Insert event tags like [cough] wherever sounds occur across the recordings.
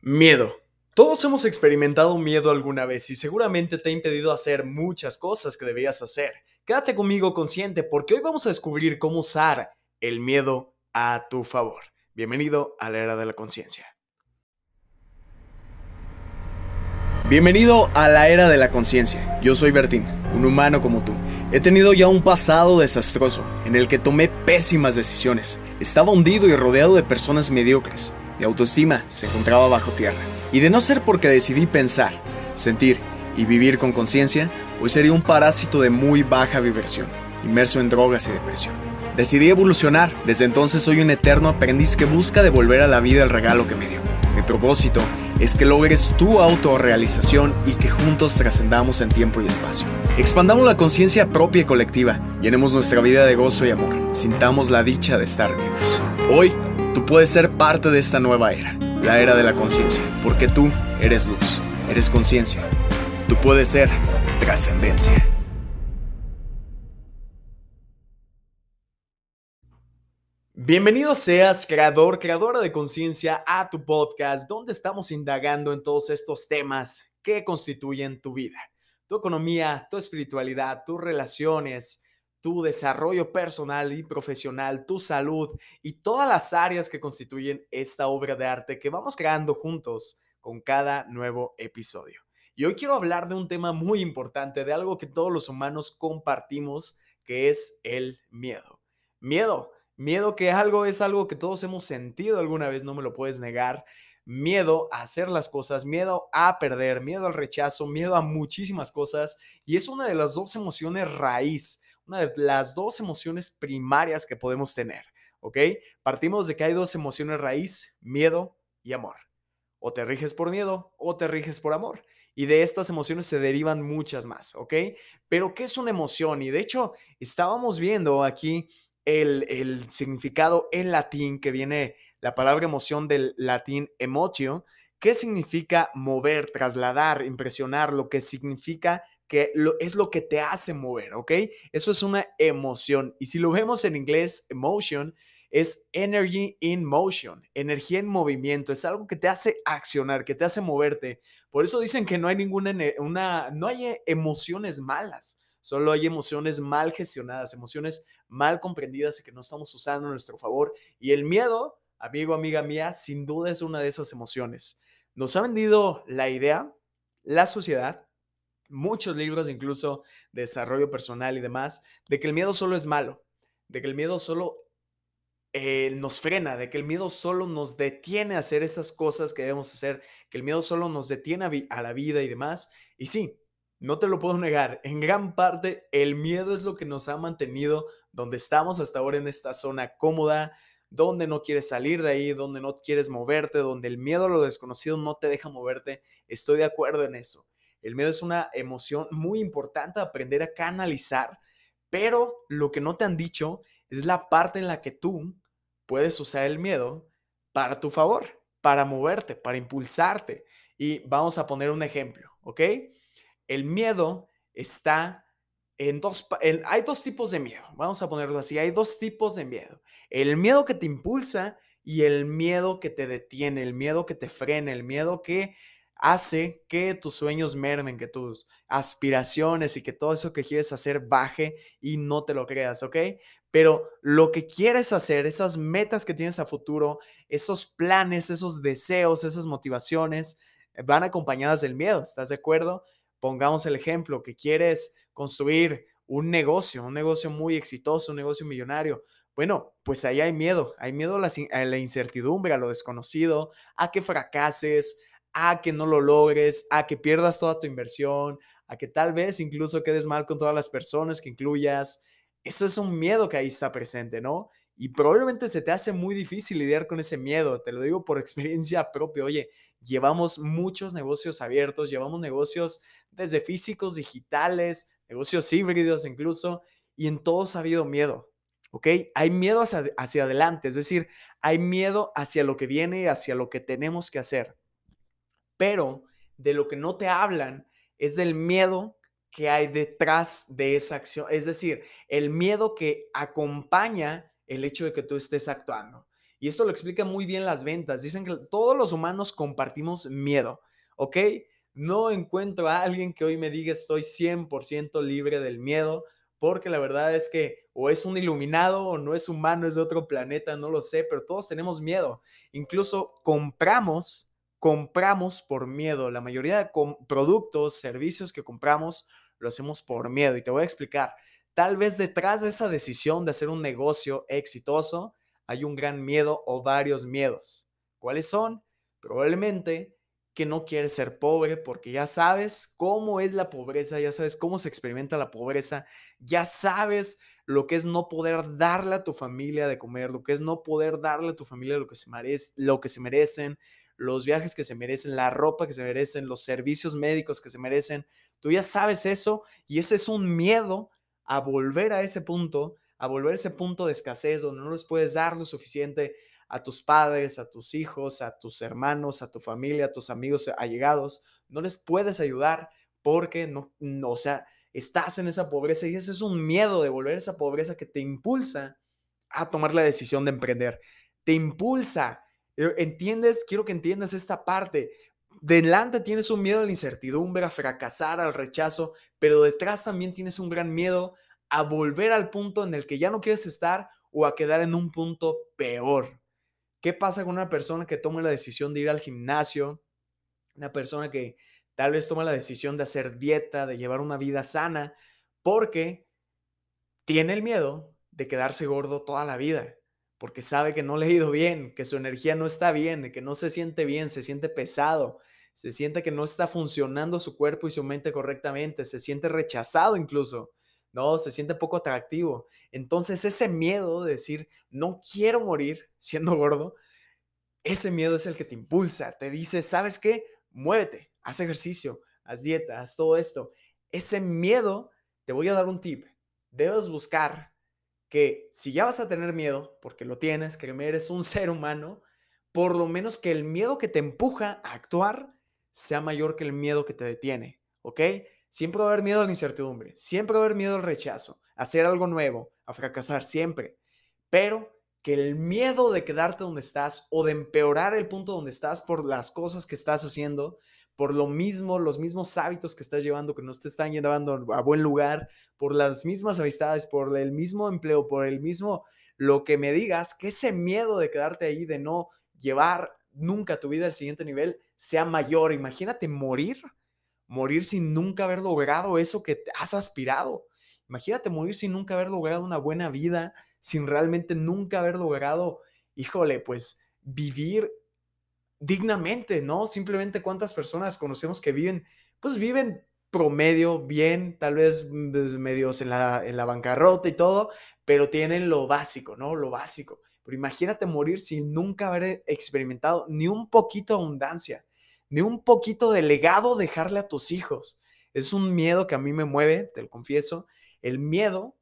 Miedo. Todos hemos experimentado miedo alguna vez y seguramente te ha impedido hacer muchas cosas que debías hacer. Quédate conmigo consciente porque hoy vamos a descubrir cómo usar el miedo a tu favor. Bienvenido a la era de la conciencia. Bienvenido a la era de la conciencia. Yo soy Bertín, un humano como tú. He tenido ya un pasado desastroso en el que tomé pésimas decisiones. Estaba hundido y rodeado de personas mediocres. Mi autoestima se encontraba bajo tierra. Y de no ser porque decidí pensar, sentir y vivir con conciencia, hoy sería un parásito de muy baja vibración, inmerso en drogas y depresión. Decidí evolucionar, desde entonces soy un eterno aprendiz que busca devolver a la vida el regalo que me dio. Mi propósito es que logres tu autorrealización y que juntos trascendamos en tiempo y espacio. Expandamos la conciencia propia y colectiva, llenemos nuestra vida de gozo y amor, sintamos la dicha de estar vivos. Hoy Tú puedes ser parte de esta nueva era, la era de la conciencia, porque tú eres luz, eres conciencia. Tú puedes ser trascendencia. Bienvenido seas, creador, creadora de conciencia, a tu podcast, donde estamos indagando en todos estos temas que constituyen tu vida, tu economía, tu espiritualidad, tus relaciones, tu desarrollo personal y profesional, tu salud y todas las áreas que constituyen esta obra de arte que vamos creando juntos con cada nuevo episodio. Y hoy quiero hablar de un tema muy importante, de algo que todos los humanos compartimos, que es el miedo. Miedo, miedo que algo es algo que todos hemos sentido alguna vez, no me lo puedes negar. Miedo a hacer las cosas, miedo a perder, miedo al rechazo, miedo a muchísimas cosas. Y es una de las dos emociones raíz una de las dos emociones primarias que podemos tener, ¿ok? Partimos de que hay dos emociones raíz, miedo y amor. O te riges por miedo o te riges por amor. Y de estas emociones se derivan muchas más, ¿ok? Pero ¿qué es una emoción? Y de hecho, estábamos viendo aquí el, el significado en latín que viene la palabra emoción del latín emotio, ¿Qué significa mover, trasladar, impresionar? Lo que significa que es lo que te hace mover, ¿ok? Eso es una emoción. Y si lo vemos en inglés, emotion es energy in motion, energía en movimiento, es algo que te hace accionar, que te hace moverte. Por eso dicen que no hay ninguna, una, no hay emociones malas, solo hay emociones mal gestionadas, emociones mal comprendidas y que no estamos usando a nuestro favor. Y el miedo, amigo, amiga mía, sin duda es una de esas emociones. Nos ha vendido la idea, la sociedad, muchos libros incluso de desarrollo personal y demás, de que el miedo solo es malo, de que el miedo solo eh, nos frena, de que el miedo solo nos detiene a hacer esas cosas que debemos hacer, que el miedo solo nos detiene a, la vida y demás. Y sí, no te lo puedo negar, en gran parte el miedo es lo que nos ha mantenido donde estamos hasta ahora en esta zona cómoda, donde no quieres salir de ahí, donde no quieres moverte, donde el miedo a lo desconocido no te deja moverte. Estoy de acuerdo en eso. El miedo es una emoción muy importante aprender a canalizar, pero lo que no te han dicho es la parte en la que tú puedes usar el miedo para tu favor, para moverte, para impulsarte. Y vamos a poner un ejemplo, ¿ok? El miedo está en dos, hay dos tipos de miedo, vamos a ponerlo así, hay dos tipos de miedo. El miedo que te impulsa y el miedo que te detiene, el miedo que te frena, el miedo que hace que tus sueños mermen, que tus aspiraciones y que todo eso que quieres hacer baje y no te lo creas, ¿ok? Pero lo que quieres hacer, esas metas que tienes a futuro, esos planes, esos deseos, esas motivaciones, eh, van acompañadas del miedo, ¿estás de acuerdo? Pongamos el ejemplo, que quieres construir un negocio, un negocio muy exitoso, un negocio millonario. Bueno, pues ahí hay miedo, hay miedo a la, la incertidumbre, a lo desconocido, a que fracases, a que no lo logres, a que pierdas toda tu inversión, a que tal vez incluso quedes mal con todas las personas que incluyas. Eso es un miedo que ahí está presente, ¿no? Y probablemente se te hace muy difícil lidiar con ese miedo, te lo digo por [laughs] experiencia propia. Oye, llevamos muchos negocios abiertos, llevamos negocios desde físicos, digitales, negocios híbridos incluso, y en todos ha habido miedo, ¿ok? Hay miedo hacia, hacia adelante, es decir, hay miedo hacia lo que viene, hacia lo que tenemos que hacer pero de lo que no te hablan es del miedo que hay detrás de esa acción, es decir, el miedo que acompaña el hecho de que tú estés actuando. Y esto lo explica muy bien las ventas. Dicen que todos los humanos compartimos miedo, ¿ok? No encuentro a alguien que hoy me diga estoy 100% libre del miedo, porque la verdad es que o es un iluminado o no es humano, es de otro planeta, no lo sé, pero todos tenemos miedo. Incluso compramos, compramos por miedo. La mayoría de productos, servicios que compramos, lo hacemos por miedo. Y te voy a explicar. Tal vez detrás de esa decisión de hacer un negocio exitoso hay un gran miedo o varios miedos. ¿Cuáles son? Probablemente que no quieres ser pobre porque ya sabes cómo es la pobreza, ya sabes cómo se experimenta la pobreza, ya sabes lo que es no poder darle a tu familia de comer, lo que es no poder darle a tu familia lo que se, merece, lo que se merecen, los viajes que se merecen, la ropa que se merecen, los servicios médicos que se merecen. Tú ya sabes eso y ese es un miedo a volver a ese punto, a volver a ese punto de escasez donde no les puedes dar lo suficiente a tus padres, a tus hijos, a tus hermanos, a tu familia, a tus amigos allegados, no les puedes ayudar porque no, no, o sea, estás en esa pobreza y ese es un miedo de volver a esa pobreza que te impulsa a tomar la decisión de emprender. Te impulsa, ¿entiendes? Quiero que entiendas esta parte. Delante tienes un miedo a la incertidumbre, a fracasar, al rechazo, pero detrás también tienes un gran miedo a volver al punto en el que ya no quieres estar o a quedar en un punto peor. ¿Qué pasa con una persona que toma la decisión de ir al gimnasio? Una persona que tal vez toma la decisión de hacer dieta, de llevar una vida sana, porque tiene el miedo de quedarse gordo toda la vida, porque sabe que no le ha ido bien, que su energía no está bien, que no se siente bien, se siente pesado, se siente que no está funcionando su cuerpo y su mente correctamente, se siente rechazado incluso. ¿no? Se siente poco atractivo. Entonces ese miedo de decir, no quiero morir siendo gordo, ese miedo es el que te impulsa, te dice, ¿sabes qué? Muévete, haz ejercicio, haz dieta, haz todo esto. Ese miedo, te voy a dar un tip, debes buscar que si ya vas a tener miedo, porque lo tienes, que eres un [laughs] ser humano, por lo menos que el miedo que te empuja a actuar sea mayor que el miedo que te detiene, ¿ok? Siempre va a haber miedo a la incertidumbre, siempre va a haber miedo al rechazo, a hacer algo nuevo, a fracasar, siempre. Pero que el miedo de quedarte donde estás o de empeorar el punto donde estás por las cosas que estás haciendo, por lo mismo, los mismos hábitos que estás llevando que no te están llevando a buen lugar, por las mismas amistades, por el mismo empleo, por el mismo lo que me digas, que ese miedo de quedarte ahí, de no llevar nunca tu vida al siguiente nivel, sea mayor. Imagínate morir morir sin nunca haber logrado eso que has aspirado. Imagínate morir sin nunca haber logrado una buena vida, sin realmente nunca haber logrado, híjole, pues vivir dignamente, ¿no? Simplemente cuántas personas conocemos que viven, pues viven promedio, bien, tal vez mm, pues, medios en la, en la bancarrota y todo, pero tienen lo básico, ¿no? Lo básico. Pero imagínate morir sin nunca haber experimentado ni un poquito de abundancia, ni un poquito de legado dejarle a tus hijos. Es un miedo que a mí me mueve, te lo confieso, el miedo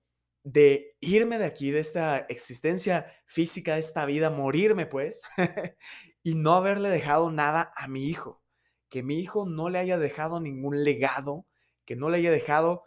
de irme de aquí, de esta existencia física, de esta vida, morirme pues, [laughs] y no haberle dejado nada a mi hijo. Que mi hijo no le haya dejado ningún legado, que no le haya dejado,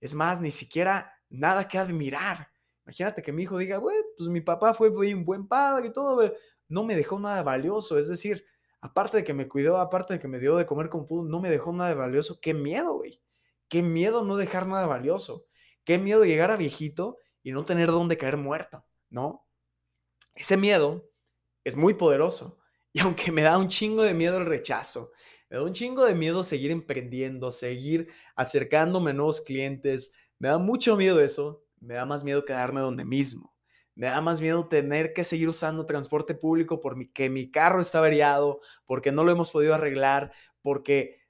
es más, ni siquiera nada que admirar. Imagínate que mi hijo diga, bueno, pues mi papá fue un buen padre y todo, no me dejó nada valioso. Es decir, aparte de que me cuidó, aparte de que me dio de comer con pudo, no me dejó nada valioso. Qué miedo, güey. Qué miedo no dejar nada valioso. Qué miedo llegar a viejito y no tener dónde caer muerto, ¿no? Ese miedo es muy poderoso. Y aunque me da un chingo de miedo el rechazo, me da un chingo de miedo seguir emprendiendo, seguir acercándome a nuevos clientes, me da mucho miedo eso, me da más miedo quedarme donde mismo. Me da más miedo tener que seguir usando transporte público porque mi carro está averiado, porque no lo hemos podido arreglar, porque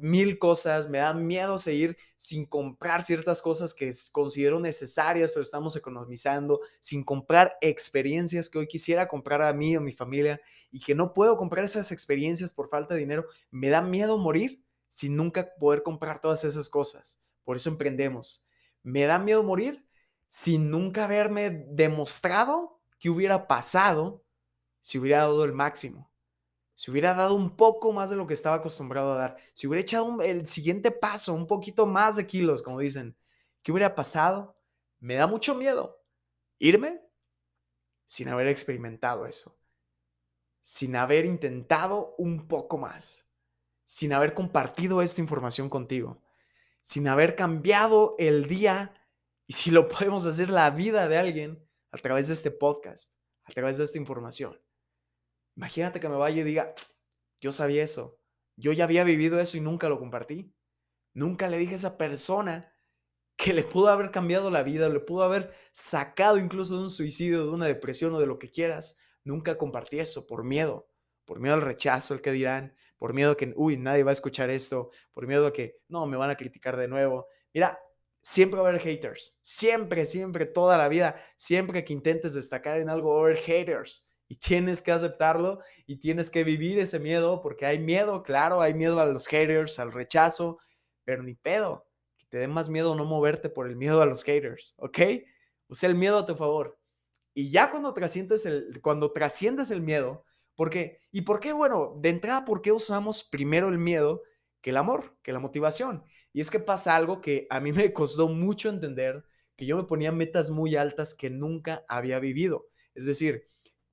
mil cosas, me da miedo seguir sin comprar ciertas cosas que considero necesarias, pero estamos economizando, sin comprar experiencias que hoy quisiera comprar a mí o a mi familia y que no puedo comprar esas experiencias por falta de dinero. Me da miedo morir sin nunca poder comprar todas esas cosas. Por eso emprendemos. Me da miedo morir sin nunca haberme demostrado que hubiera pasado si hubiera dado el máximo. Si hubiera dado un poco más de lo que estaba acostumbrado a dar. Si hubiera echado el siguiente paso, un poquito más de kilos, como dicen. ¿Qué hubiera pasado? Me da mucho miedo irme sin haber experimentado eso. sin haber intentado un poco más, sin haber compartido esta información contigo, sin haber cambiado el día y si lo [laughs] podemos hacer la vida de alguien a través de este podcast, a través de esta información. Imagínate que me vaya y diga, yo sabía eso, yo ya había vivido eso y nunca lo compartí. Nunca le dije a esa persona que le pudo haber cambiado la vida, le pudo haber sacado incluso de un suicidio, de una depresión o de lo que quieras. Nunca compartí eso por miedo, por miedo al rechazo, el que dirán, por miedo a que, uy, nadie va a escuchar esto, por miedo a que, no, me van a criticar de nuevo. Mira, siempre va a haber haters, siempre, siempre, toda la vida, siempre que intentes destacar en algo, va a haber haters. Y tienes que aceptarlo y tienes que vivir ese miedo porque hay miedo, claro, hay miedo a los haters, al rechazo, pero ni pedo, que te dé más miedo no moverte por el miedo a los haters, ¿ok? Usa el miedo a tu favor. Y ya cuando trasciendes el, cuando trasciendes el miedo, porque, ¿y por qué? Bueno, de entrada, ¿por qué usamos primero el miedo que el amor, que la motivación? Y es que pasa algo que a mí [laughs] me costó mucho entender, que yo me ponía metas muy altas que nunca había vivido. Es decir,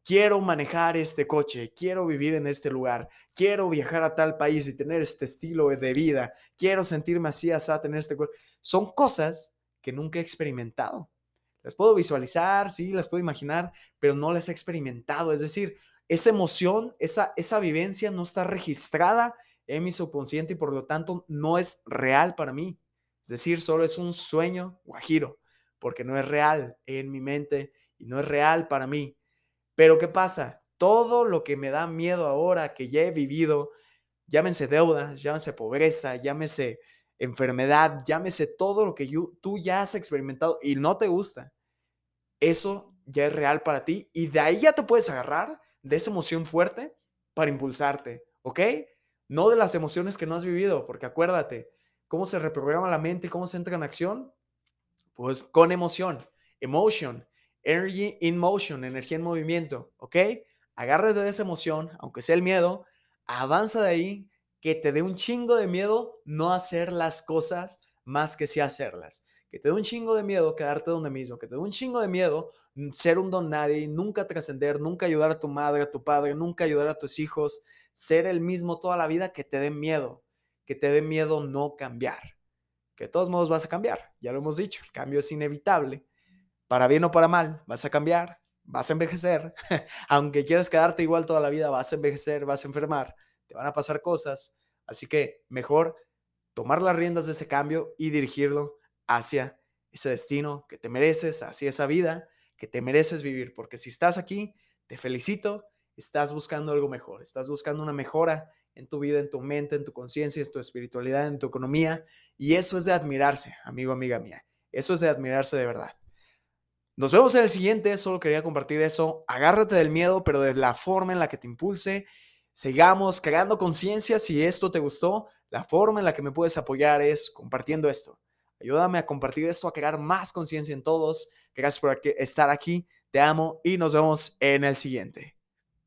quiero manejar este coche, quiero vivir en este lugar, quiero viajar a tal país y tener este estilo de vida, quiero sentirme así, así, tener este cuerpo. Son cosas que nunca he experimentado. Las puedo visualizar, sí, las puedo imaginar, pero no las he experimentado. Es decir, esa emoción, esa, esa vivencia no está registrada en mi subconsciente y por lo tanto no es real para mí. Es decir, solo es un sueño guajiro, porque no es real en mi mente y no es real para mí. Pero ¿qué pasa? Todo lo que me da miedo ahora que ya he vivido, llámense deudas, llámense pobreza, llámese enfermedad, llámese todo lo que tú ya has experimentado y no te gusta, eso ya es real para ti y de ahí ya te puedes agarrar de esa emoción fuerte para impulsarte, ¿ok? No de las emociones que no has vivido, porque acuérdate, ¿cómo se reprograma la mente cómo se entra en acción? Pues con emoción, emotion. Energy in motion, energía en movimiento, ¿ok? Agárrate de esa emoción, aunque sea el miedo, avanza de ahí, que te dé un chingo de miedo no hacer las cosas más que sí hacerlas. Que te dé un chingo de miedo quedarte donde mismo, que te dé un chingo de miedo ser un don nadie, nunca trascender, nunca ayudar a tu madre, a tu padre, nunca ayudar a tus hijos, ser el mismo toda la vida, que te dé miedo, que te dé miedo no cambiar. Que de todos modos vas a cambiar, ya lo hemos dicho, el cambio es inevitable para bien o para mal, vas a cambiar, vas a envejecer, [laughs] aunque quieras quedarte igual toda la vida, vas a envejecer, vas a enfermar, te van a pasar cosas, así que mejor tomar las riendas de ese cambio y dirigirlo hacia ese destino que te mereces, hacia esa vida que te mereces vivir, porque si estás aquí, te felicito, estás buscando algo mejor, estás buscando una mejora en tu vida, en tu mente, en tu conciencia, en tu espiritualidad, en tu economía, y eso es de admirarse, amigo, amiga mía, eso es de admirarse de verdad. Nos vemos en el siguiente, solo quería compartir eso. Agárrate del miedo, pero de la forma en la que te impulse. Sigamos creando conciencia. Si esto te gustó, la forma en la que me puedes apoyar es compartiendo esto. Ayúdame a compartir esto, a crear más conciencia en todos. Gracias por estar aquí. Te amo y nos vemos en el siguiente.